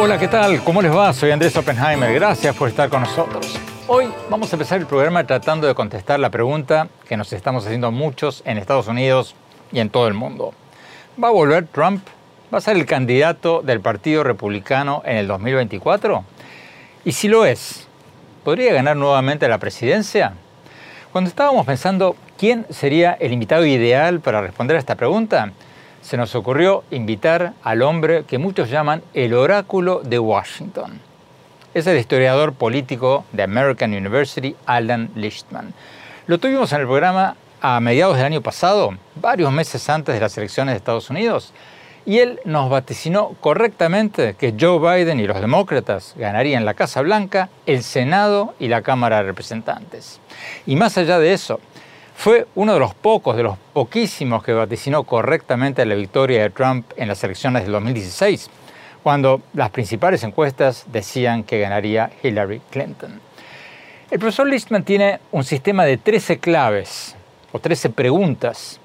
Hola, ¿qué tal? ¿Cómo les va? Soy Andrés Oppenheimer. Gracias por estar con nosotros. Hoy vamos a empezar el programa tratando de contestar la pregunta que nos estamos haciendo muchos en Estados Unidos y en todo el mundo. ¿Va a volver Trump? ¿Va a ser el candidato del Partido Republicano en el 2024? Y si lo es, ¿podría ganar nuevamente la presidencia? Cuando estábamos pensando quién sería el invitado ideal para responder a esta pregunta, se nos ocurrió invitar al hombre que muchos llaman el oráculo de Washington. Es el historiador político de American University, Alan Lichtman. Lo tuvimos en el programa a mediados del año pasado, varios meses antes de las elecciones de Estados Unidos, y él nos vaticinó correctamente que Joe Biden y los demócratas ganarían la Casa Blanca, el Senado y la Cámara de Representantes. Y más allá de eso, fue uno de los pocos, de los poquísimos que vaticinó correctamente la victoria de Trump en las elecciones del 2016, cuando las principales encuestas decían que ganaría Hillary Clinton. El profesor Listman tiene un sistema de 13 claves o 13 preguntas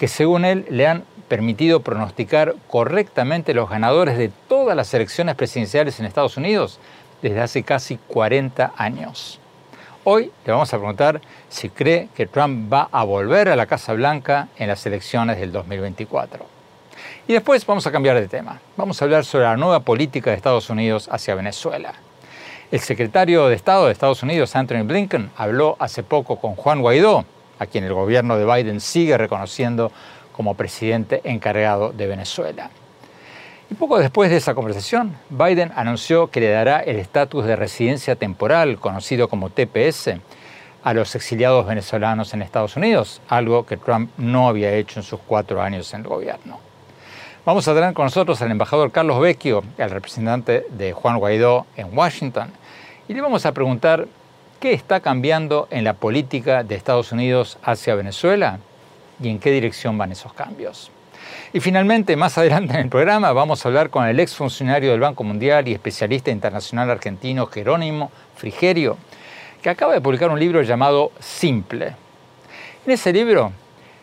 que según él le han permitido pronosticar correctamente los ganadores de todas las elecciones presidenciales en Estados Unidos desde hace casi 40 años. Hoy le vamos a preguntar si cree que Trump va a volver a la Casa Blanca en las elecciones del 2024. Y después vamos a cambiar de tema. Vamos a hablar sobre la nueva política de Estados Unidos hacia Venezuela. El secretario de Estado de Estados Unidos, Anthony Blinken, habló hace poco con Juan Guaidó, a quien el gobierno de Biden sigue reconociendo como presidente encargado de Venezuela. Y poco después de esa conversación, Biden anunció que le dará el estatus de residencia temporal, conocido como TPS, a los exiliados venezolanos en Estados Unidos, algo que Trump no había hecho en sus cuatro años en el gobierno. Vamos a tener con nosotros al embajador Carlos Vecchio, el representante de Juan Guaidó en Washington, y le vamos a preguntar qué está cambiando en la política de Estados Unidos hacia Venezuela y en qué dirección van esos cambios. Y finalmente, más adelante en el programa, vamos a hablar con el exfuncionario del Banco Mundial y especialista internacional argentino Jerónimo Frigerio, que acaba de publicar un libro llamado Simple. En ese libro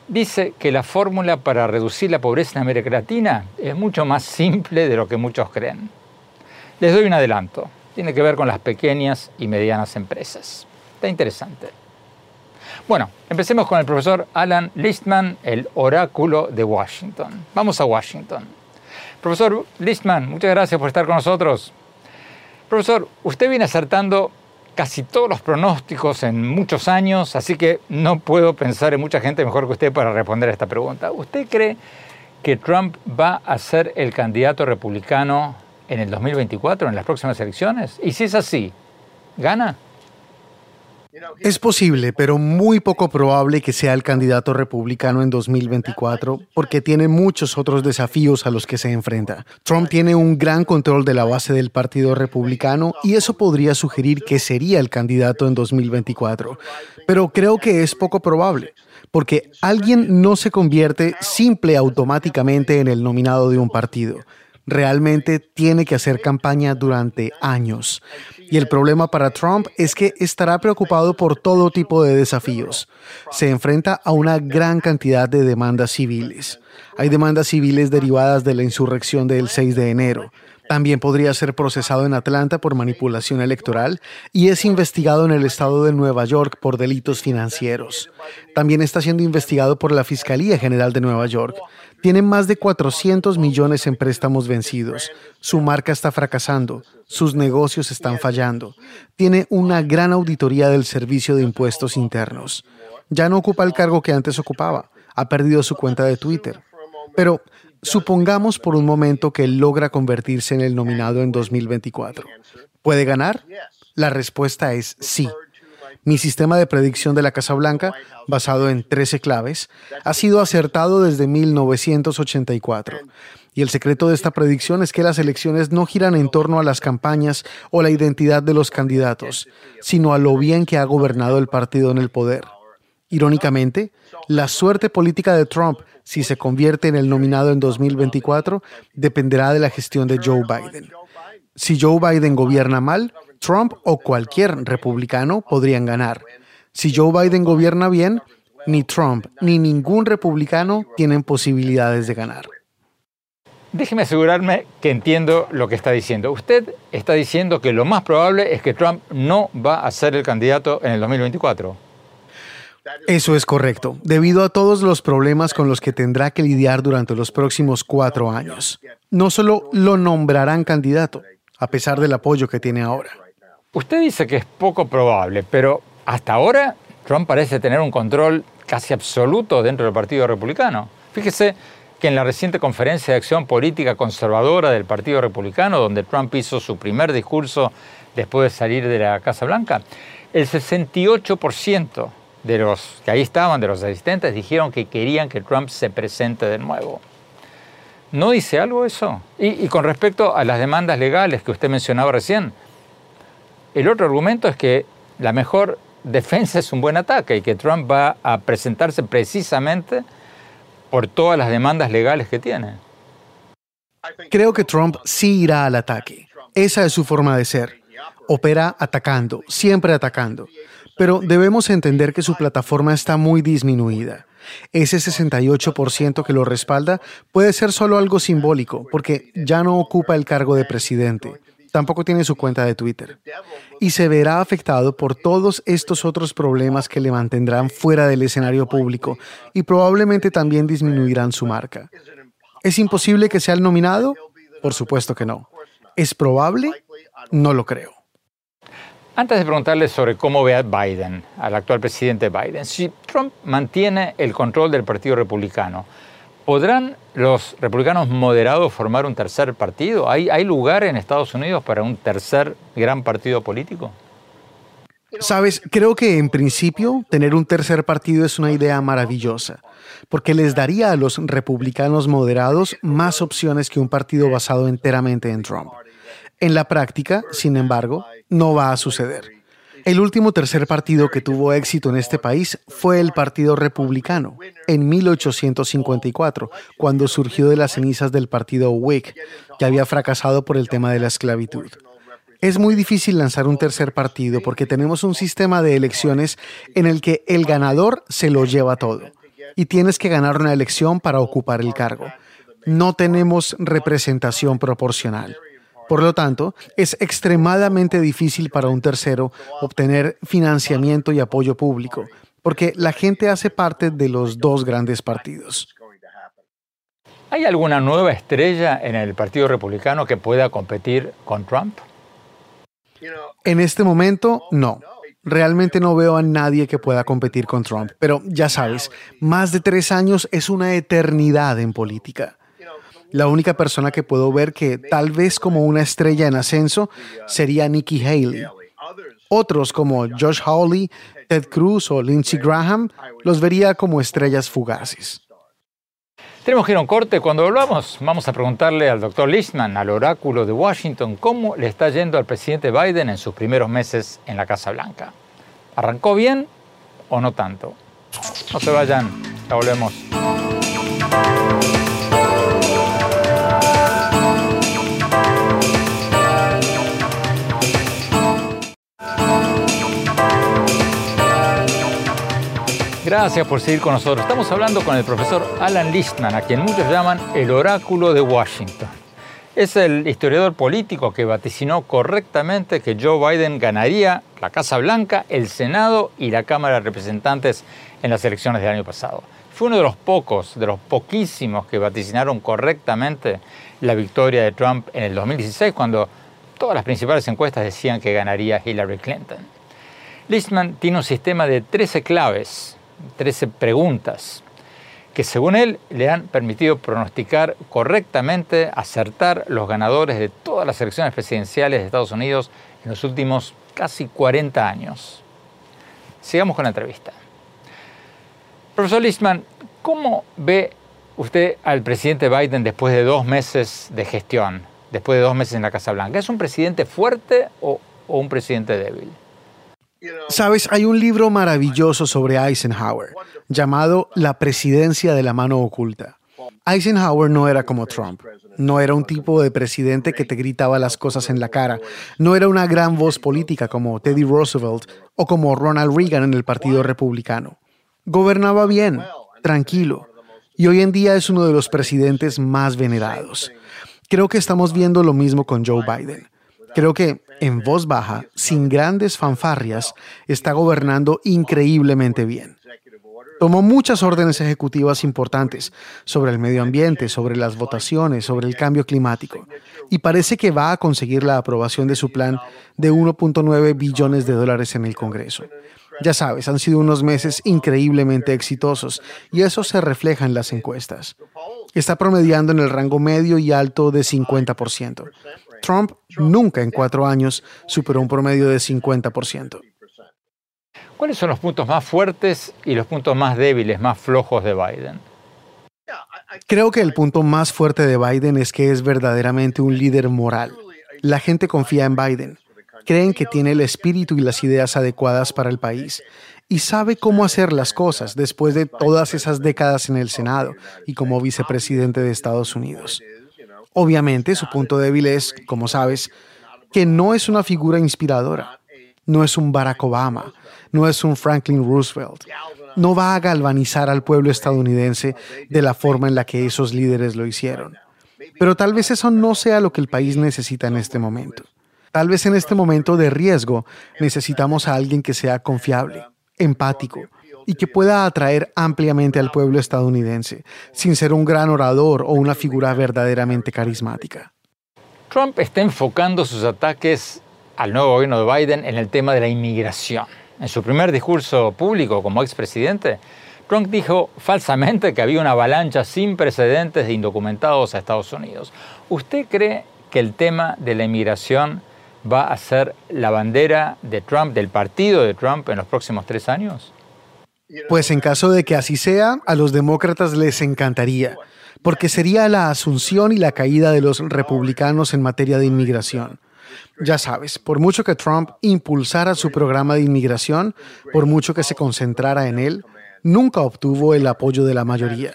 dice que la fórmula para reducir la pobreza en América Latina es mucho más simple de lo que muchos creen. Les doy un adelanto. Tiene que ver con las pequeñas y medianas empresas. Está interesante. Bueno, empecemos con el profesor Alan Listman, el oráculo de Washington. Vamos a Washington. Profesor Listman, muchas gracias por estar con nosotros. Profesor, usted viene acertando casi todos los pronósticos en muchos años, así que no puedo pensar en mucha gente mejor que usted para responder a esta pregunta. ¿Usted cree que Trump va a ser el candidato republicano en el 2024, en las próximas elecciones? Y si es así, ¿gana? Es posible, pero muy poco probable que sea el candidato republicano en 2024 porque tiene muchos otros desafíos a los que se enfrenta. Trump tiene un gran control de la base del Partido Republicano y eso podría sugerir que sería el candidato en 2024. Pero creo que es poco probable porque alguien no se convierte simple automáticamente en el nominado de un partido realmente tiene que hacer campaña durante años. Y el problema para Trump es que estará preocupado por todo tipo de desafíos. Se enfrenta a una gran cantidad de demandas civiles. Hay demandas civiles derivadas de la insurrección del 6 de enero. También podría ser procesado en Atlanta por manipulación electoral y es investigado en el estado de Nueva York por delitos financieros. También está siendo investigado por la Fiscalía General de Nueva York. Tiene más de 400 millones en préstamos vencidos. Su marca está fracasando. Sus negocios están fallando. Tiene una gran auditoría del Servicio de Impuestos Internos. Ya no ocupa el cargo que antes ocupaba. Ha perdido su cuenta de Twitter. Pero Supongamos por un momento que él logra convertirse en el nominado en 2024. ¿Puede ganar? La respuesta es sí. Mi sistema de predicción de la Casa Blanca, basado en 13 claves, ha sido acertado desde 1984. Y el secreto de esta predicción es que las elecciones no giran en torno a las campañas o la identidad de los candidatos, sino a lo bien que ha gobernado el partido en el poder. Irónicamente, la suerte política de Trump, si se convierte en el nominado en 2024, dependerá de la gestión de Joe Biden. Si Joe Biden gobierna mal, Trump o cualquier republicano podrían ganar. Si Joe Biden gobierna bien, ni Trump ni ningún republicano tienen posibilidades de ganar. Déjeme asegurarme que entiendo lo que está diciendo. Usted está diciendo que lo más probable es que Trump no va a ser el candidato en el 2024. Eso es correcto, debido a todos los problemas con los que tendrá que lidiar durante los próximos cuatro años. No solo lo nombrarán candidato, a pesar del apoyo que tiene ahora. Usted dice que es poco probable, pero hasta ahora Trump parece tener un control casi absoluto dentro del Partido Republicano. Fíjese que en la reciente conferencia de acción política conservadora del Partido Republicano, donde Trump hizo su primer discurso después de salir de la Casa Blanca, el 68% de los que ahí estaban, de los asistentes, dijeron que querían que Trump se presente de nuevo. ¿No dice algo eso? Y, y con respecto a las demandas legales que usted mencionaba recién, el otro argumento es que la mejor defensa es un buen ataque y que Trump va a presentarse precisamente por todas las demandas legales que tiene. Creo que Trump sí irá al ataque. Esa es su forma de ser. Opera atacando, siempre atacando. Pero debemos entender que su plataforma está muy disminuida. Ese 68% que lo respalda puede ser solo algo simbólico, porque ya no ocupa el cargo de presidente tampoco tiene su cuenta de Twitter y se verá afectado por todos estos otros problemas que le mantendrán fuera del escenario público y probablemente también disminuirán su marca. ¿Es imposible que sea el nominado? Por supuesto que no. ¿Es probable? No lo creo. Antes de preguntarle sobre cómo ve a Biden, al actual presidente Biden, si Trump mantiene el control del Partido Republicano, ¿Podrán los republicanos moderados formar un tercer partido? ¿Hay, ¿Hay, lugar en Estados Unidos para un tercer gran partido político? Sabes, creo que en principio tener un tercer partido es una idea maravillosa, porque les daría a los republicanos moderados más opciones que un partido basado enteramente en Trump. En la práctica, sin embargo, no va a suceder. El último tercer partido que tuvo éxito en este país fue el Partido Republicano, en 1854, cuando surgió de las cenizas del Partido Whig, que había fracasado por el tema de la esclavitud. Es muy difícil lanzar un tercer partido porque tenemos un sistema de elecciones en el que el ganador se lo lleva todo y tienes que ganar una elección para ocupar el cargo. No tenemos representación proporcional. Por lo tanto, es extremadamente difícil para un tercero obtener financiamiento y apoyo público, porque la gente hace parte de los dos grandes partidos. ¿Hay alguna nueva estrella en el Partido Republicano que pueda competir con Trump? En este momento, no. Realmente no veo a nadie que pueda competir con Trump, pero ya sabes, más de tres años es una eternidad en política. La única persona que puedo ver que tal vez como una estrella en ascenso sería Nikki Haley. Otros como Josh Hawley, Ted Cruz o Lindsey Graham los vería como estrellas fugaces. Tenemos que ir a un corte. Cuando volvamos, vamos a preguntarle al doctor Lishman, al oráculo de Washington, cómo le está yendo al presidente Biden en sus primeros meses en la Casa Blanca. ¿Arrancó bien o no tanto? No se vayan, ya volvemos. Gracias por seguir con nosotros. Estamos hablando con el profesor Alan Listman, a quien muchos llaman el oráculo de Washington. Es el historiador político que vaticinó correctamente que Joe Biden ganaría la Casa Blanca, el Senado y la Cámara de Representantes en las elecciones del año pasado. Fue uno de los pocos, de los poquísimos que vaticinaron correctamente la victoria de Trump en el 2016, cuando todas las principales encuestas decían que ganaría Hillary Clinton. Listman tiene un sistema de 13 claves 13 preguntas que según él le han permitido pronosticar correctamente, acertar los ganadores de todas las elecciones presidenciales de Estados Unidos en los últimos casi 40 años. sigamos con la entrevista. Profesor Listman, ¿cómo ve usted al presidente Biden después de dos meses de gestión, después de dos meses en la Casa Blanca? ¿Es un presidente fuerte o un presidente débil? Sabes, hay un libro maravilloso sobre Eisenhower llamado La presidencia de la mano oculta. Eisenhower no era como Trump. No era un tipo de presidente que te gritaba las cosas en la cara. No era una gran voz política como Teddy Roosevelt o como Ronald Reagan en el Partido Republicano. Gobernaba bien, tranquilo, y hoy en día es uno de los presidentes más venerados. Creo que estamos viendo lo mismo con Joe Biden. Creo que en voz baja, sin grandes fanfarrias, está gobernando increíblemente bien. Tomó muchas órdenes ejecutivas importantes sobre el medio ambiente, sobre las votaciones, sobre el cambio climático, y parece que va a conseguir la aprobación de su plan de 1.9 billones de dólares en el Congreso. Ya sabes, han sido unos meses increíblemente exitosos y eso se refleja en las encuestas. Está promediando en el rango medio y alto de 50%. Trump nunca en cuatro años superó un promedio de 50%. ¿Cuáles son los puntos más fuertes y los puntos más débiles, más flojos de Biden? Creo que el punto más fuerte de Biden es que es verdaderamente un líder moral. La gente confía en Biden creen que tiene el espíritu y las ideas adecuadas para el país y sabe cómo hacer las cosas después de todas esas décadas en el Senado y como vicepresidente de Estados Unidos. Obviamente, su punto débil es, como sabes, que no es una figura inspiradora, no es un Barack Obama, no es un Franklin Roosevelt, no va a galvanizar al pueblo estadounidense de la forma en la que esos líderes lo hicieron. Pero tal vez eso no sea lo que el país necesita en este momento. Tal vez en este momento de riesgo necesitamos a alguien que sea confiable, empático y que pueda atraer ampliamente al pueblo estadounidense, sin ser un gran orador o una figura verdaderamente carismática. Trump está enfocando sus ataques al nuevo gobierno de Biden en el tema de la inmigración. En su primer discurso público como expresidente, Trump dijo falsamente que había una avalancha sin precedentes de indocumentados a Estados Unidos. ¿Usted cree que el tema de la inmigración va a ser la bandera de Trump, del partido de Trump en los próximos tres años? Pues en caso de que así sea, a los demócratas les encantaría, porque sería la asunción y la caída de los republicanos en materia de inmigración. Ya sabes, por mucho que Trump impulsara su programa de inmigración, por mucho que se concentrara en él, nunca obtuvo el apoyo de la mayoría.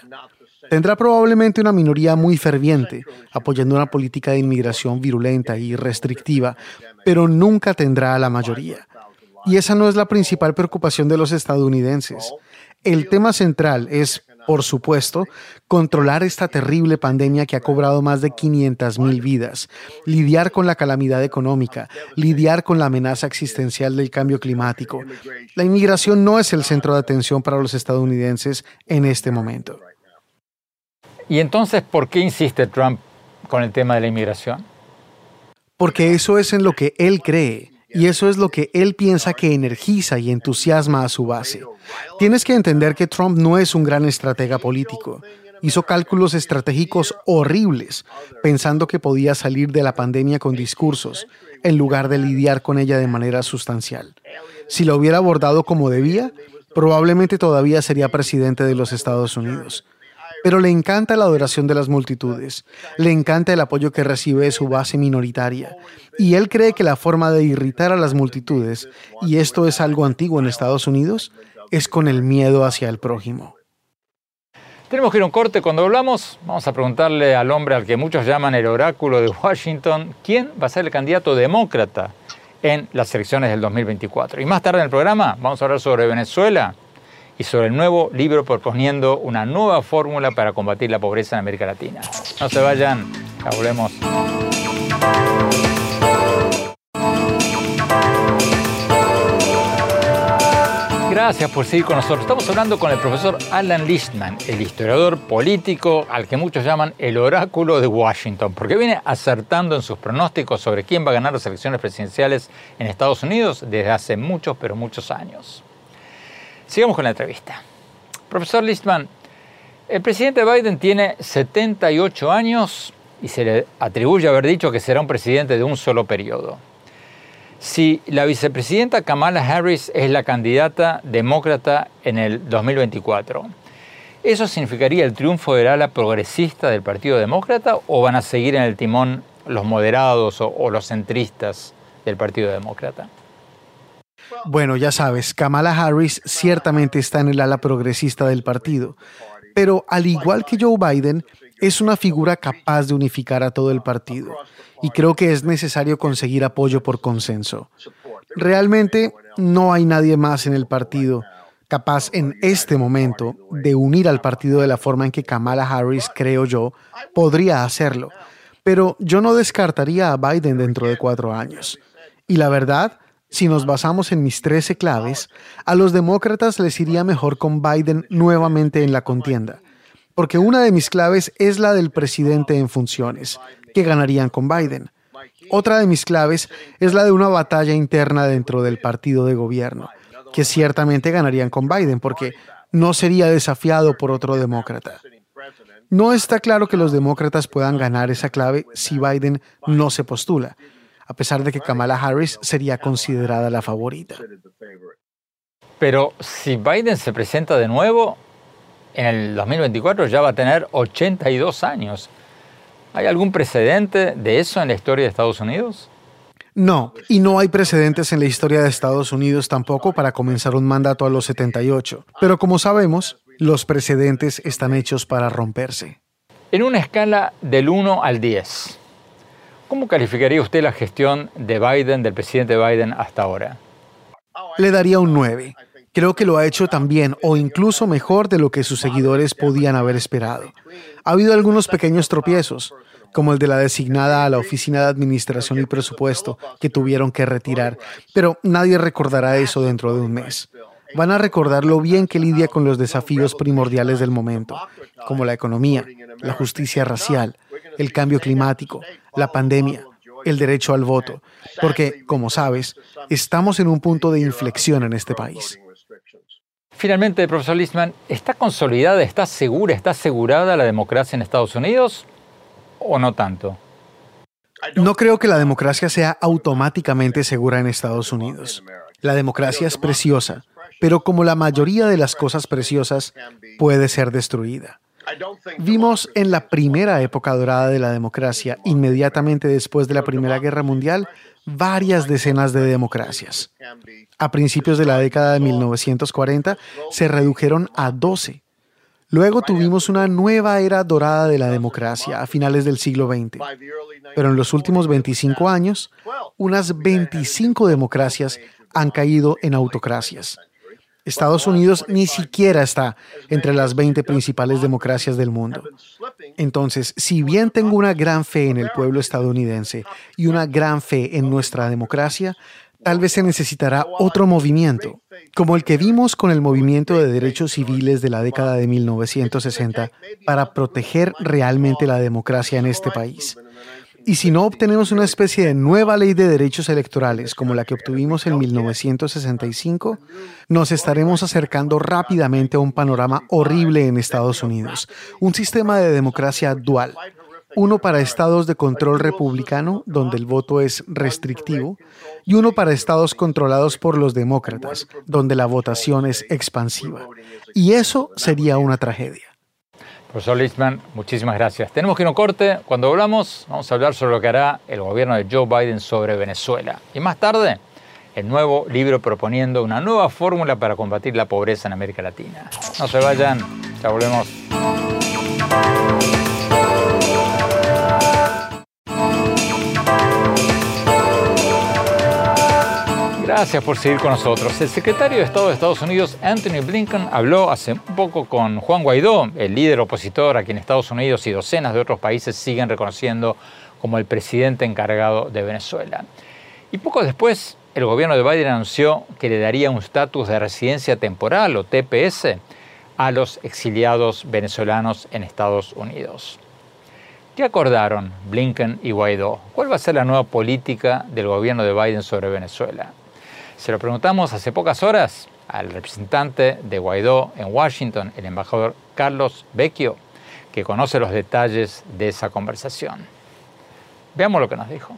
Tendrá probablemente una minoría muy ferviente, apoyando una política de inmigración virulenta y restrictiva, pero nunca tendrá a la mayoría. Y esa no es la principal preocupación de los estadounidenses. El tema central es, por supuesto, controlar esta terrible pandemia que ha cobrado más de 500.000 vidas, lidiar con la calamidad económica, lidiar con la amenaza existencial del cambio climático. La inmigración no es el centro de atención para los estadounidenses en este momento. ¿Y entonces por qué insiste Trump con el tema de la inmigración? Porque eso es en lo que él cree y eso es lo que él piensa que energiza y entusiasma a su base. Tienes que entender que Trump no es un gran estratega político. Hizo cálculos estratégicos horribles, pensando que podía salir de la pandemia con discursos, en lugar de lidiar con ella de manera sustancial. Si lo hubiera abordado como debía, probablemente todavía sería presidente de los Estados Unidos. Pero le encanta la adoración de las multitudes, le encanta el apoyo que recibe de su base minoritaria, y él cree que la forma de irritar a las multitudes, y esto es algo antiguo en Estados Unidos, es con el miedo hacia el prójimo. Tenemos que ir a un corte. Cuando hablamos, vamos a preguntarle al hombre al que muchos llaman el oráculo de Washington, ¿quién va a ser el candidato demócrata en las elecciones del 2024? Y más tarde en el programa vamos a hablar sobre Venezuela y sobre el nuevo libro proponiendo una nueva fórmula para combatir la pobreza en América Latina. No se vayan, ya volvemos. Gracias por seguir con nosotros. Estamos hablando con el profesor Alan Lichtman, el historiador político al que muchos llaman el oráculo de Washington, porque viene acertando en sus pronósticos sobre quién va a ganar las elecciones presidenciales en Estados Unidos desde hace muchos, pero muchos años. Sigamos con la entrevista. Profesor Listman, el presidente Biden tiene 78 años y se le atribuye haber dicho que será un presidente de un solo periodo. Si la vicepresidenta Kamala Harris es la candidata demócrata en el 2024, ¿eso significaría el triunfo del ala progresista del Partido Demócrata o van a seguir en el timón los moderados o, los centristas del Partido Demócrata? Bueno, ya sabes, Kamala Harris ciertamente está en el ala progresista del partido, pero al igual que Joe Biden, es una figura capaz de unificar a todo el partido y creo que es necesario conseguir apoyo por consenso. Realmente no hay nadie más en el partido capaz en este momento de unir al partido de la forma en que Kamala Harris, creo yo, podría hacerlo. Pero yo no descartaría a Biden dentro de cuatro años. Y la verdad, si nos basamos en mis 13 claves, a los demócratas les iría mejor con Biden nuevamente en la contienda, porque una de mis claves es la del presidente en funciones, que ganarían con Biden. Otra de mis claves es la de una batalla interna dentro del partido de gobierno, que ciertamente ganarían con Biden, porque no sería desafiado por otro demócrata. No está claro que los demócratas puedan ganar esa clave si Biden no se postula, a pesar de que Kamala Harris sería considerada la favorita. Pero si Biden se presenta de nuevo, en el 2024 ya va a tener 82 años. ¿Hay algún precedente de eso en la historia de Estados Unidos? No, y no hay precedentes en la historia de Estados Unidos tampoco para comenzar un mandato a los 78. Pero como sabemos, los precedentes están hechos para romperse. En una escala del 1 al 10, ¿Cómo calificaría usted la gestión de Biden, del presidente Biden hasta ahora? Le daría un 9. Creo que lo ha hecho tan bien o incluso mejor de lo que sus seguidores podían haber esperado. Ha habido algunos pequeños tropiezos, como el de la designada a la Oficina de Administración y Presupuesto, que tuvieron que retirar, pero nadie recordará eso dentro de un mes. Van a recordar lo bien que lidia con los desafíos primordiales del momento, como la economía, la justicia racial, el cambio climático, la pandemia, el derecho al voto, porque, como sabes, estamos en un punto de inflexión en este país. Finalmente, profesor Lisman, ¿está consolidada, está segura, está asegurada la democracia en Estados Unidos o no tanto? No creo que la democracia sea automáticamente segura en Estados Unidos. La democracia es preciosa, pero como la mayoría de las cosas preciosas, puede ser destruida. Vimos en la primera época dorada de la democracia, inmediatamente después de la Primera Guerra Mundial, varias decenas de democracias. A principios de la década de 1940 se redujeron a 12. Luego tuvimos una nueva era dorada de la democracia a finales del siglo XX. Pero en los últimos 25 años, unas 25 democracias han caído en autocracias. Estados Unidos ni siquiera está entre las 20 principales democracias del mundo. Entonces, si bien tengo una gran fe en el pueblo estadounidense y una gran fe en nuestra democracia, tal vez se necesitará otro movimiento, como el que vimos con el movimiento de derechos civiles de la década de 1960, para proteger realmente la democracia en este país. Y si no obtenemos una especie de nueva ley de derechos electorales como la que obtuvimos en 1965, nos estaremos acercando rápidamente a un panorama horrible en Estados Unidos, un sistema de democracia dual, uno para estados de control republicano, donde el voto es restrictivo, y uno para estados controlados por los demócratas, donde la votación es expansiva. Y eso sería una tragedia. Profesor Lichtman, muchísimas gracias. Tenemos que ir a un corte. Cuando hablamos, vamos a hablar sobre lo que hará el gobierno de Joe Biden sobre Venezuela. Y más tarde, el nuevo libro proponiendo una nueva fórmula para combatir la pobreza en América Latina. No se vayan, ya volvemos. Gracias por seguir con nosotros. El secretario de Estado de Estados Unidos, Anthony Blinken, habló hace un poco con Juan Guaidó, el líder opositor a quien Estados Unidos y docenas de otros países siguen reconociendo como el presidente encargado de Venezuela. Y poco después, el gobierno de Biden anunció que le daría un estatus de residencia temporal o TPS a los exiliados venezolanos en Estados Unidos. ¿Qué acordaron Blinken y Guaidó? ¿Cuál va a ser la nueva política del gobierno de Biden sobre Venezuela? Se lo preguntamos hace pocas horas al representante de Guaidó en Washington, el embajador Carlos Vecchio, que conoce los detalles de esa conversación. Veamos lo que nos dijo.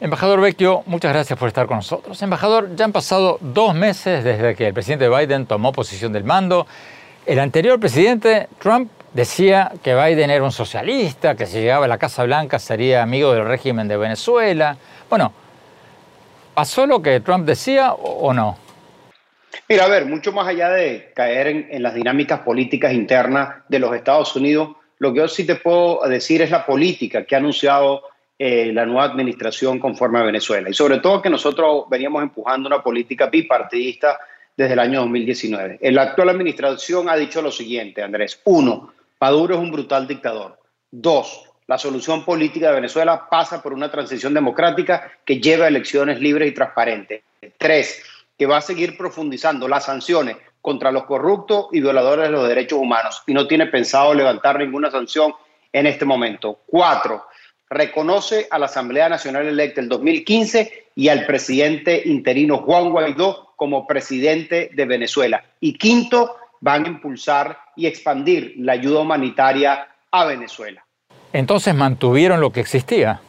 Embajador Vecchio, muchas gracias por estar con nosotros. Embajador, ya han pasado dos meses desde que el presidente Biden tomó posesión del mando. El anterior presidente, Trump, decía que Biden era un socialista, que si llegaba a la Casa Blanca sería amigo del régimen de Venezuela. Bueno, ¿pasó lo que Trump decía o no? Mira, a ver, mucho más allá de caer en, las dinámicas políticas internas de los Estados Unidos, lo que yo sí te puedo decir es la política que ha anunciado eh, la nueva administración conforme a Venezuela. Y sobre todo que nosotros veníamos empujando una política bipartidista desde el año 2019. La actual administración ha dicho lo siguiente, Andrés. Uno, Maduro es un brutal dictador. Dos, la solución política de Venezuela pasa por una transición democrática que lleva a elecciones libres y transparentes. Tres, que va a seguir profundizando las sanciones contra los corruptos y violadores de los derechos humanos y no tiene pensado levantar ninguna sanción en este momento. Cuatro, reconoce a la Asamblea Nacional electa el 2015 y al presidente interino Juan Guaidó como presidente de Venezuela. Y quinto, van a impulsar y expandir la ayuda humanitaria a Venezuela. Entonces mantuvieron lo que existía.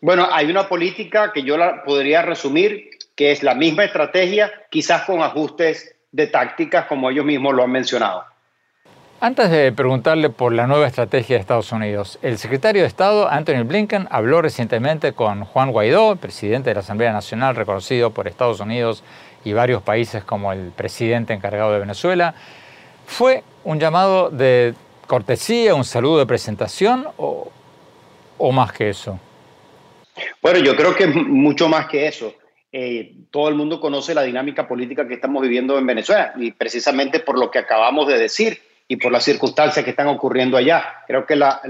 Bueno, hay una política que yo la podría resumir, que es la misma estrategia, quizás con ajustes de tácticas como ellos mismos lo han mencionado. Antes de preguntarle por la nueva estrategia de Estados Unidos, el secretario de Estado, Anthony Blinken, habló recientemente con Juan Guaidó, presidente de la Asamblea Nacional, reconocido por Estados Unidos y varios países como el presidente encargado de Venezuela. ¿Fue un llamado de cortesía, un saludo de presentación o, o más que eso? Bueno, yo creo que mucho más que eso. Eh, todo el mundo conoce la dinámica política que estamos viviendo en Venezuela y precisamente por lo que acabamos de decir y por las circunstancias que están ocurriendo allá. Creo que la,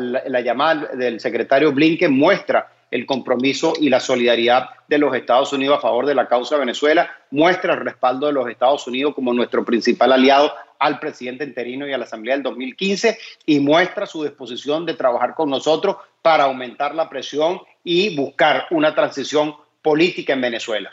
llamada del secretario Blinken muestra el compromiso y la solidaridad de los Estados Unidos a favor de la causa de Venezuela, muestra el respaldo de los Estados Unidos como nuestro principal aliado al presidente interino y a la Asamblea del 2015 y muestra su disposición de trabajar con nosotros para aumentar la presión y buscar una transición política en Venezuela.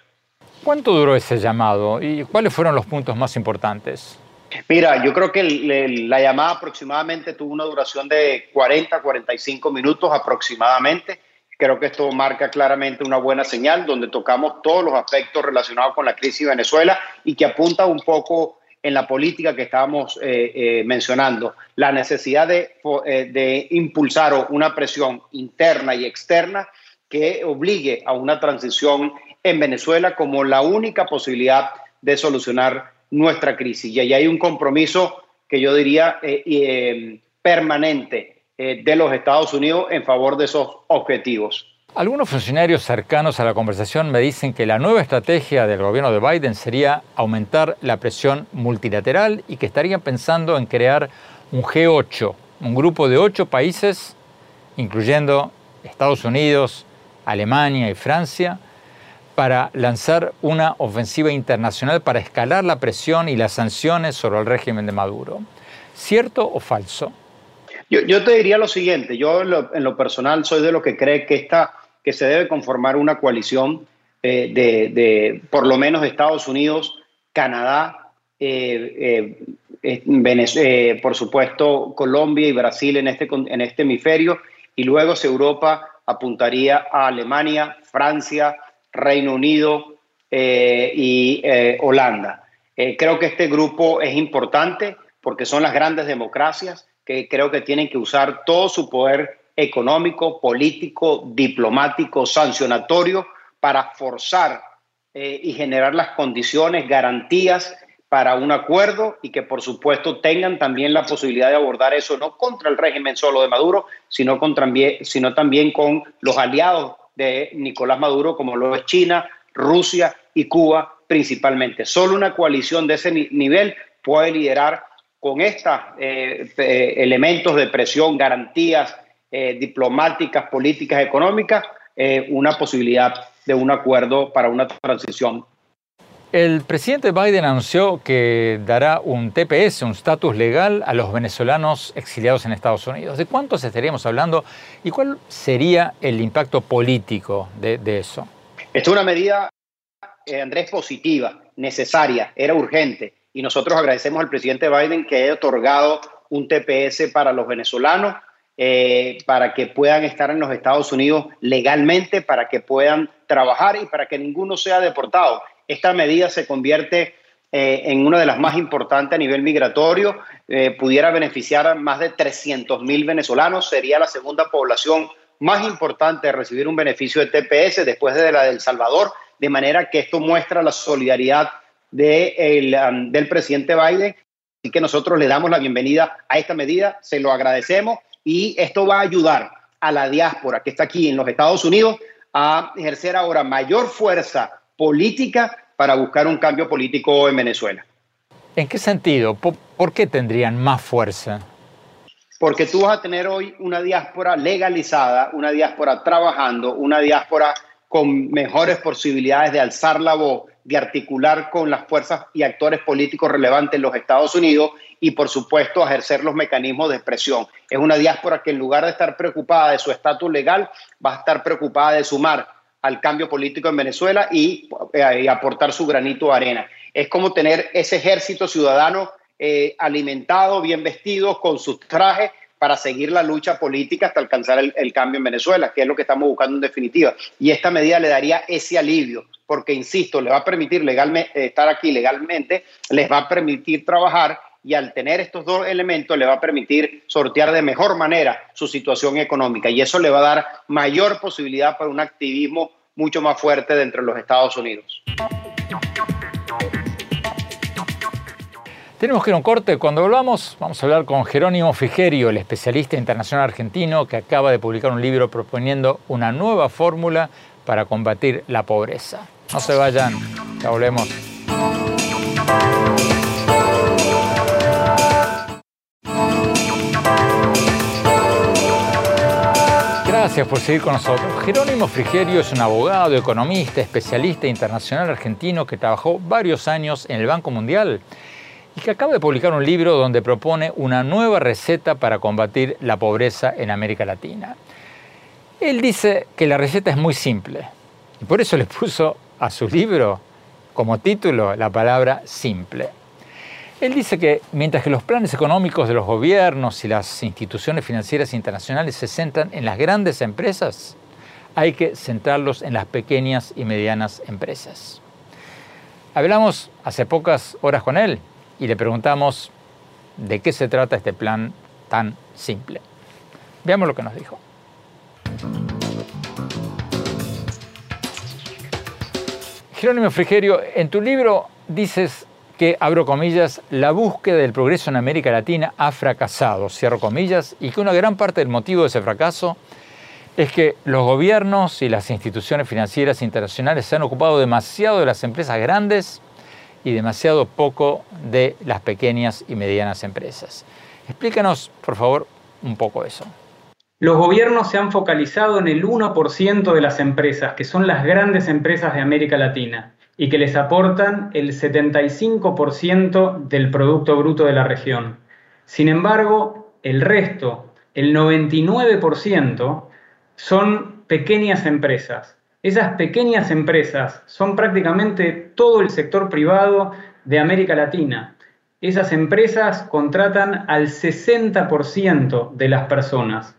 ¿Cuánto duró ese llamado y cuáles fueron los puntos más importantes? Mira, yo creo que la llamada aproximadamente tuvo una duración de 40, 45 minutos aproximadamente. Creo que esto marca claramente una buena señal donde tocamos todos los aspectos relacionados con la crisis de Venezuela y que apunta un poco en la política que estábamos eh, eh, mencionando, la necesidad de, eh, de impulsar una presión interna y externa que obligue a una transición en Venezuela como la única posibilidad de solucionar nuestra crisis. Y ahí hay un compromiso que yo diría eh, permanente de los Estados Unidos en favor de esos objetivos. Algunos funcionarios cercanos a la conversación me dicen que la nueva estrategia del gobierno de Biden sería aumentar la presión multilateral y que estarían pensando en crear un G8, un grupo de ocho países, incluyendo Estados Unidos, Alemania y Francia, para lanzar una ofensiva internacional para escalar la presión y las sanciones sobre el régimen de Maduro. ¿Cierto o falso? Yo, te diría lo siguiente, yo en lo, personal soy de los que cree que, esta, que se debe conformar una coalición eh, de, por lo menos Estados Unidos, Canadá, eh, eh, por supuesto Colombia y Brasil en este, en este hemisferio, y luego si Europa apuntaría a Alemania, Francia, Reino Unido y Holanda. Creo que este grupo es importante porque son las grandes democracias que creo que tienen que usar todo su poder económico, político, diplomático, sancionatorio para forzar y generar las condiciones, garantías para un acuerdo y que por supuesto tengan también la posibilidad de abordar eso no contra el régimen solo de Maduro, sino, sino también con los aliados de Nicolás Maduro, como lo es China, Rusia y Cuba principalmente. Solo una coalición de ese nivel puede liderar con estos eh, eh, elementos de presión, garantías eh, diplomáticas, políticas, económicas, una posibilidad de un acuerdo para una transición el presidente Biden anunció que dará un TPS, un estatus legal, a los venezolanos exiliados en Estados Unidos. ¿De cuántos estaríamos hablando y cuál sería el impacto político de, eso? Esta es una medida, eh, Andrés, positiva, necesaria, era urgente. Y nosotros agradecemos al presidente Biden que haya otorgado un TPS para los venezolanos. eh, para que puedan estar en los Estados Unidos legalmente, para que puedan trabajar y para que ninguno sea deportado. Esta medida se convierte eh, en una de las más importantes a nivel migratorio, eh, pudiera beneficiar a más de 300 mil venezolanos, sería la segunda población más importante de recibir un beneficio de TPS después de la del Salvador, de manera que esto muestra la solidaridad um, del presidente Biden. Así que nosotros le damos la bienvenida a esta medida, se lo agradecemos y esto va a ayudar a la diáspora que está aquí en los Estados Unidos a ejercer ahora mayor fuerza política para buscar un cambio político en Venezuela. ¿En qué sentido? ¿Por, qué tendrían más fuerza? Porque tú vas a tener hoy una diáspora legalizada, una diáspora trabajando, una diáspora con mejores posibilidades de alzar la voz, de articular con las fuerzas y actores políticos relevantes en los Estados Unidos y, por supuesto, ejercer los mecanismos de expresión. Es una diáspora que en lugar de estar preocupada de su estatus legal, va a estar preocupada de sumar al cambio político en Venezuela y, eh, aportar su granito de arena. Es como tener ese ejército ciudadano eh, alimentado, bien vestido, con sus trajes para seguir la lucha política hasta alcanzar el, cambio en Venezuela, que es lo que estamos buscando en definitiva. Y esta medida le daría ese alivio, porque, insisto, le va a permitir legalmente, eh, estar aquí legalmente, les va a permitir trabajar y al tener estos dos elementos le va a permitir sortear de mejor manera su situación económica y eso le va a dar mayor posibilidad para un activismo mucho más fuerte dentro de los Estados Unidos. Tenemos que ir a un corte. Cuando volvamos, vamos a hablar con Jerónimo Frigerio, el especialista internacional argentino que acaba de publicar un libro proponiendo una nueva fórmula para combatir la pobreza. No se vayan, ya volvemos. Gracias por seguir con nosotros. Jerónimo Frigerio es un abogado, economista, especialista internacional argentino que trabajó varios años en el Banco Mundial y que acaba de publicar un libro donde propone una nueva receta para combatir la pobreza en América Latina. Él dice que la receta es muy simple y por eso le puso a su libro como título la palabra simple. Él dice que mientras que los planes económicos de los gobiernos y las instituciones financieras internacionales se centran en las grandes empresas, hay que centrarlos en las pequeñas y medianas empresas. Hablamos hace pocas horas con él y le preguntamos de qué se trata este plan tan simple. Veamos lo que nos dijo. Jerónimo Frigerio, en tu libro dices que, abro comillas, la búsqueda del progreso en América Latina ha fracasado, cierro comillas, y que una gran parte del motivo de ese fracaso es que los gobiernos y las instituciones financieras internacionales se han ocupado demasiado de las empresas grandes y demasiado poco de las pequeñas y medianas empresas. Explícanos, por favor, un poco eso. Los gobiernos se han focalizado en el 1% de las empresas, que son las grandes empresas de América Latina y que les aportan el 75% del Producto Bruto de la región. Sin embargo, el resto, el 99%, son pequeñas empresas. Esas pequeñas empresas son prácticamente todo el sector privado de América Latina. Esas empresas contratan al 60% de las personas.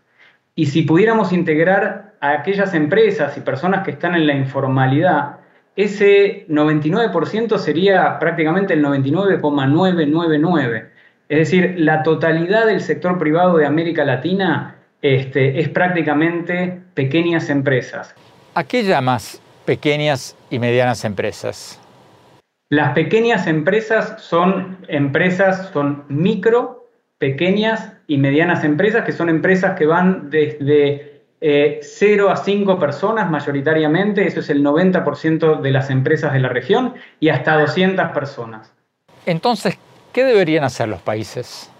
Y si pudiéramos integrar a aquellas empresas y personas que están en la informalidad, ese 99% sería prácticamente el 99,999. Es decir, la totalidad del sector privado de América Latina este, es prácticamente pequeñas empresas. ¿A qué llamas pequeñas y medianas empresas? Las pequeñas empresas son empresas, son micro, pequeñas y medianas empresas, que son empresas que van desde 0 eh, a 5 personas mayoritariamente, eso es el 90% de las empresas de la región, y hasta 200 personas. Entonces, ¿qué deberían hacer los países?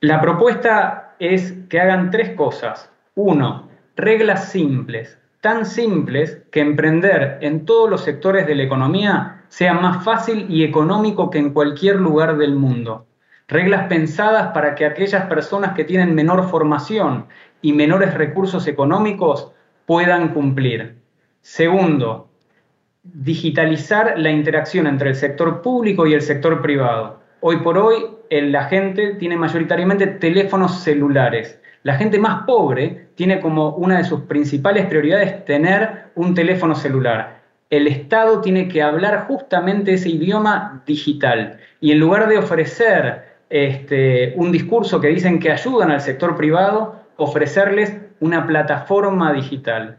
La propuesta es que hagan tres cosas. Uno, reglas simples, tan simples que emprender en todos los sectores de la economía sea más fácil y económico que en cualquier lugar del mundo. Reglas pensadas para que aquellas personas que tienen menor formación y menores recursos económicos puedan cumplir. Segundo, digitalizar la interacción entre el sector público y el sector privado. Hoy por hoy la gente tiene mayoritariamente teléfonos celulares. La gente más pobre tiene como una de sus principales prioridades tener un teléfono celular. El Estado tiene que hablar justamente ese idioma digital y en lugar de ofrecer este, un discurso que dicen que ayudan al sector privado, ofrecerles una plataforma digital.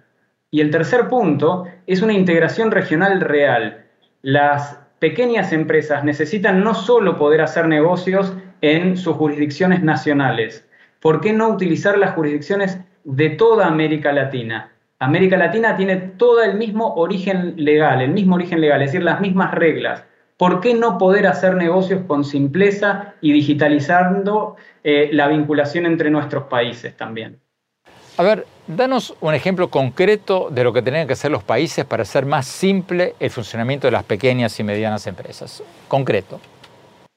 Y el tercer punto es una integración regional real. Las pequeñas empresas necesitan no solo poder hacer negocios en sus jurisdicciones nacionales, ¿por qué no utilizar las jurisdicciones de toda América Latina? América Latina tiene todo el mismo origen legal, el mismo origen legal, es decir, las mismas reglas. ¿Por qué no poder hacer negocios con simpleza y digitalizando eh, la vinculación entre nuestros países también? A ver, danos un ejemplo concreto de lo que tienen que hacer los países para hacer más simple el funcionamiento de las pequeñas y medianas empresas. Concreto.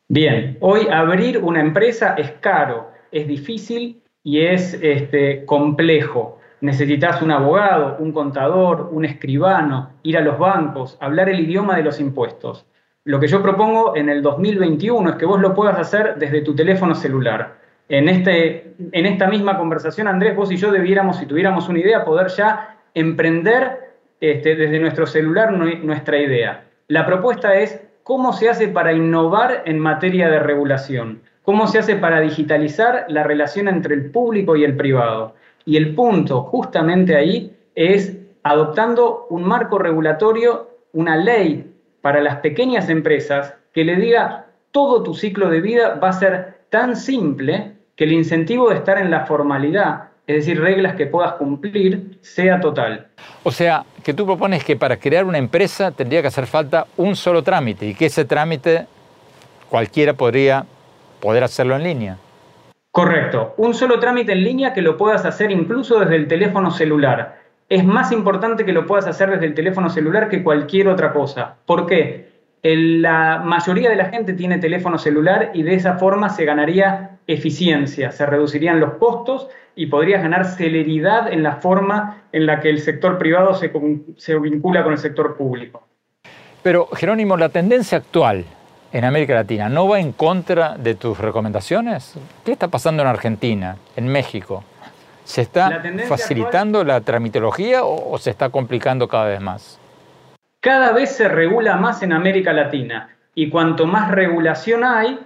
Bien, hoy abrir una empresa es caro, es difícil y es este, complejo. Necesitas un abogado, un contador, un escribano, ir a los bancos, hablar el idioma de los impuestos. Lo que yo propongo en el 2021 es que vos lo puedas hacer desde tu teléfono celular en, este, en esta misma conversación, Andrés, vos y yo debiéramos, si tuviéramos una idea, poder ya emprender este, desde nuestro celular nuestra idea. La propuesta es cómo se hace para innovar en materia de regulación, cómo se hace para digitalizar la relación entre el público y el privado. Y el punto justamente ahí es adoptando un marco regulatorio, una ley para las pequeñas empresas que le diga todo tu ciclo de vida va a ser tan simple que el incentivo de estar en la formalidad, es decir, reglas que puedas cumplir, sea total. O sea, que tú propones que para crear una empresa tendría que hacer falta un solo trámite y que ese trámite cualquiera podría poder hacerlo en línea. Correcto, un solo trámite en línea que lo puedas hacer incluso desde el teléfono celular. Es más importante que lo puedas hacer desde el teléfono celular que cualquier otra cosa. ¿Por qué? la mayoría de la gente tiene teléfono celular y de esa forma se ganaría eficiencia, se reducirían los costos y podrías ganar celeridad en la forma en la que el sector privado se, se vincula con el sector público. Pero, Jerónimo, la tendencia actual en América Latina no va en contra de tus recomendaciones. ¿Qué está pasando en Argentina, en México? ¿Se está facilitando la tramitología o se está complicando cada vez más? Cada vez se regula más en América Latina y cuanto más regulación hay,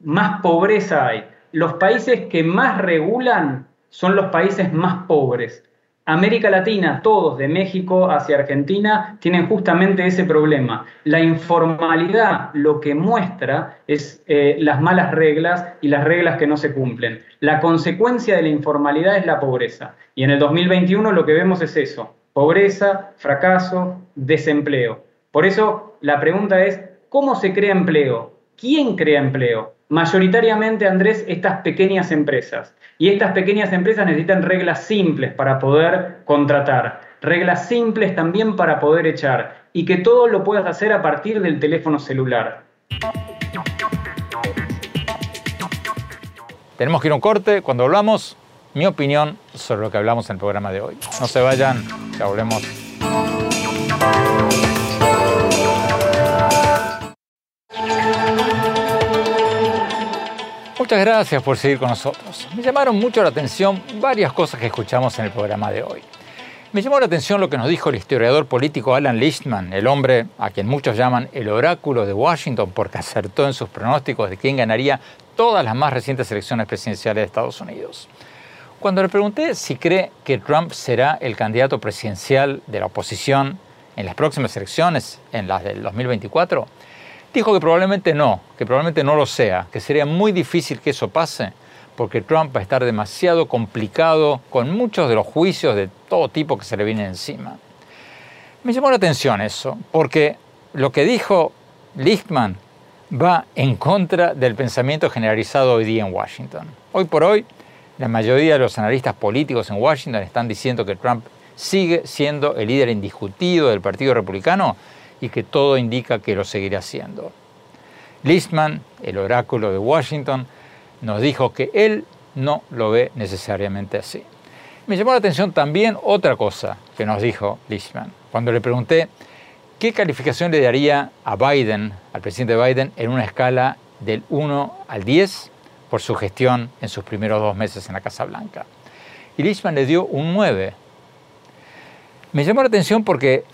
más pobreza hay. Los países que más regulan son los países más pobres. América Latina, todos, de México hacia Argentina, tienen justamente ese problema. La informalidad lo que muestra es eh, las malas reglas y las reglas que no se cumplen. La consecuencia de la informalidad es la pobreza. Y en el 2021 lo que vemos es eso, pobreza, fracaso, desempleo. Por eso la pregunta es, ¿cómo se crea empleo? ¿Quién crea empleo? Mayoritariamente, Andrés, estas pequeñas empresas. Y estas pequeñas empresas necesitan reglas simples para poder contratar, reglas simples también para poder echar y que todo lo puedas hacer a partir del teléfono celular. Tenemos que ir a un corte. Cuando hablamos, mi opinión sobre lo que hablamos en el programa de hoy. No se vayan, ya volvemos. Muchas gracias por seguir con nosotros. Me llamaron mucho la atención varias cosas que escuchamos en el programa de hoy. Me llamó la atención lo que nos dijo el historiador político Alan Lichtman, el hombre a quien muchos llaman el oráculo de Washington porque acertó en sus pronósticos de quién ganaría todas las más recientes elecciones presidenciales de Estados Unidos. Cuando le pregunté si cree que Trump será el candidato presidencial de la oposición en las próximas elecciones, en las del 2024, dijo que probablemente no, que probablemente no lo sea, que sería muy difícil que eso pase, porque Trump va a estar demasiado complicado con muchos de los juicios de todo tipo que se le vienen encima. Me llamó la atención eso, porque lo que dijo Lichtman va en contra del pensamiento generalizado hoy día en Washington. Hoy por hoy, la mayoría de los analistas políticos en Washington están diciendo que Trump sigue siendo el líder indiscutido del Partido Republicano y que todo indica que lo seguirá siendo. Listman, el oráculo de Washington, nos dijo que él no lo ve necesariamente así. Me llamó la atención también otra cosa que nos dijo Listman. Cuando le pregunté qué calificación le daría a Biden, al presidente Biden, en una escala del 1 al 10, por su gestión en sus primeros dos meses en la Casa Blanca. Y Lichman le dio un 9. Me llamó la atención porque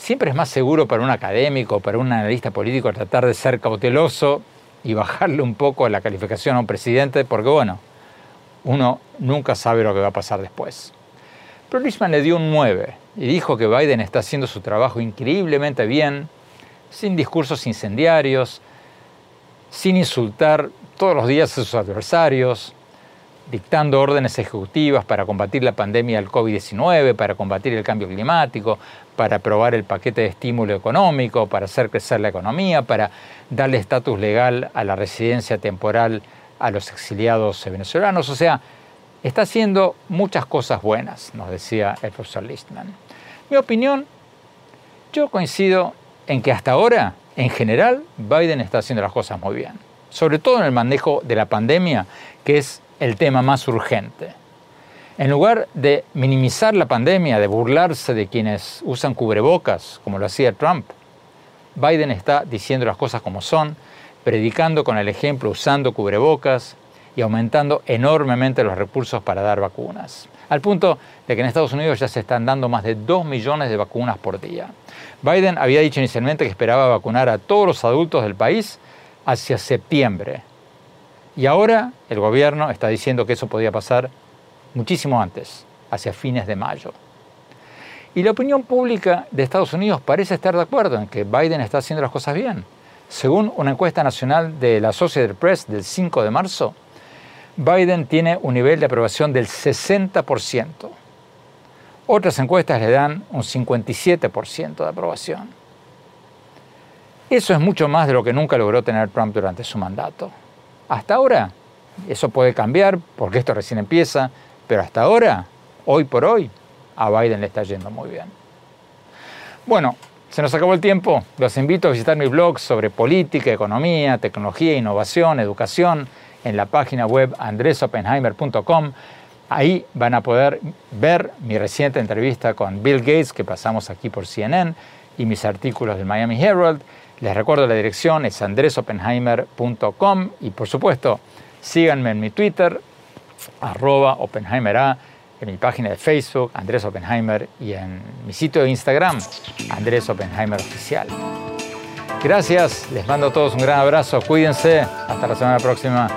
siempre es más seguro para un académico, para un analista político tratar de ser cauteloso y bajarle un poco la calificación a un presidente, porque bueno, uno nunca sabe lo que va a pasar después. Pero Lichman le dio un 9 y dijo que Biden está haciendo su trabajo increíblemente bien, sin discursos incendiarios, sin insultar todos los días a sus adversarios, dictando órdenes ejecutivas para combatir la pandemia del COVID-19, para combatir el cambio climático, para aprobar el paquete de estímulo económico, para hacer crecer la economía, para darle estatus legal a la residencia temporal a los exiliados venezolanos. O sea, está haciendo muchas cosas buenas, nos decía el profesor Listman. Mi opinión, yo coincido en que hasta ahora, en general, Biden está haciendo las cosas muy bien. Sobre todo en el manejo de la pandemia, que es el tema más urgente. En lugar de minimizar la pandemia, de burlarse de quienes usan cubrebocas, como lo hacía Trump, Biden está diciendo las cosas como son, predicando con el ejemplo usando cubrebocas y aumentando enormemente los recursos para dar vacunas. Al punto de que en Estados Unidos ya se están dando más de 2 millones de vacunas por día. Biden había dicho inicialmente que esperaba vacunar a todos los adultos del país hacia septiembre. Y ahora el gobierno está diciendo que eso podía pasar muchísimo antes, hacia fines de mayo. Y la opinión pública de Estados Unidos parece estar de acuerdo en que Biden está haciendo las cosas bien. Según una encuesta nacional de la Associated Press del 5 de marzo, Biden tiene un nivel de aprobación del 60%. Otras encuestas le dan un 57% de aprobación. Eso es mucho más de lo que nunca logró tener Trump durante su mandato. Hasta ahora, eso puede cambiar porque esto recién empieza, pero hasta ahora, hoy por hoy, a Biden le está yendo muy bien. Bueno, se nos acabó el tiempo. Los invito a visitar mi blog sobre política, economía, tecnología, innovación, educación en la página web andresopenheimer.com. Ahí van a poder ver mi reciente entrevista con Bill Gates que pasamos aquí por CNN y mis artículos del Miami Herald. Les recuerdo la dirección es andresopenheimer.com y por supuesto síganme en mi Twitter, arroba OpenheimerA, en mi página de Facebook, Andrés Oppenheimer, y en mi sitio de Instagram, Andrés Oppenheimer Oficial. Gracias, les mando a todos un gran abrazo, cuídense, hasta la semana próxima.